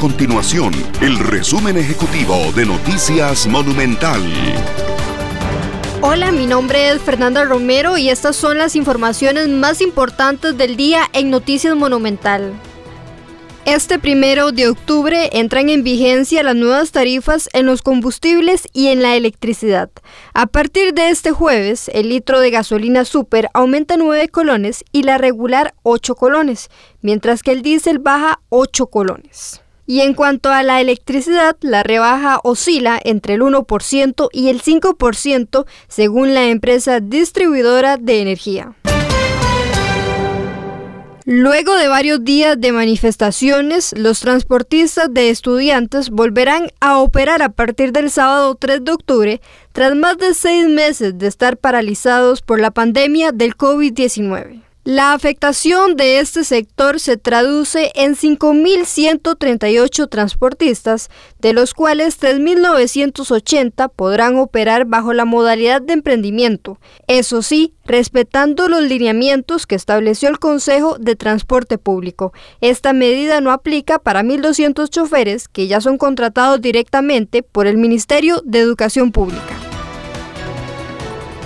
continuación el resumen ejecutivo de Noticias Monumental. Hola, mi nombre es Fernanda Romero y estas son las informaciones más importantes del día en Noticias Monumental. Este primero de octubre entran en vigencia las nuevas tarifas en los combustibles y en la electricidad. A partir de este jueves, el litro de gasolina super aumenta 9 colones y la regular 8 colones, mientras que el diésel baja 8 colones. Y en cuanto a la electricidad, la rebaja oscila entre el 1% y el 5% según la empresa distribuidora de energía. Luego de varios días de manifestaciones, los transportistas de estudiantes volverán a operar a partir del sábado 3 de octubre, tras más de seis meses de estar paralizados por la pandemia del COVID-19. La afectación de este sector se traduce en 5.138 transportistas, de los cuales 3.980 podrán operar bajo la modalidad de emprendimiento, eso sí, respetando los lineamientos que estableció el Consejo de Transporte Público. Esta medida no aplica para 1.200 choferes que ya son contratados directamente por el Ministerio de Educación Pública.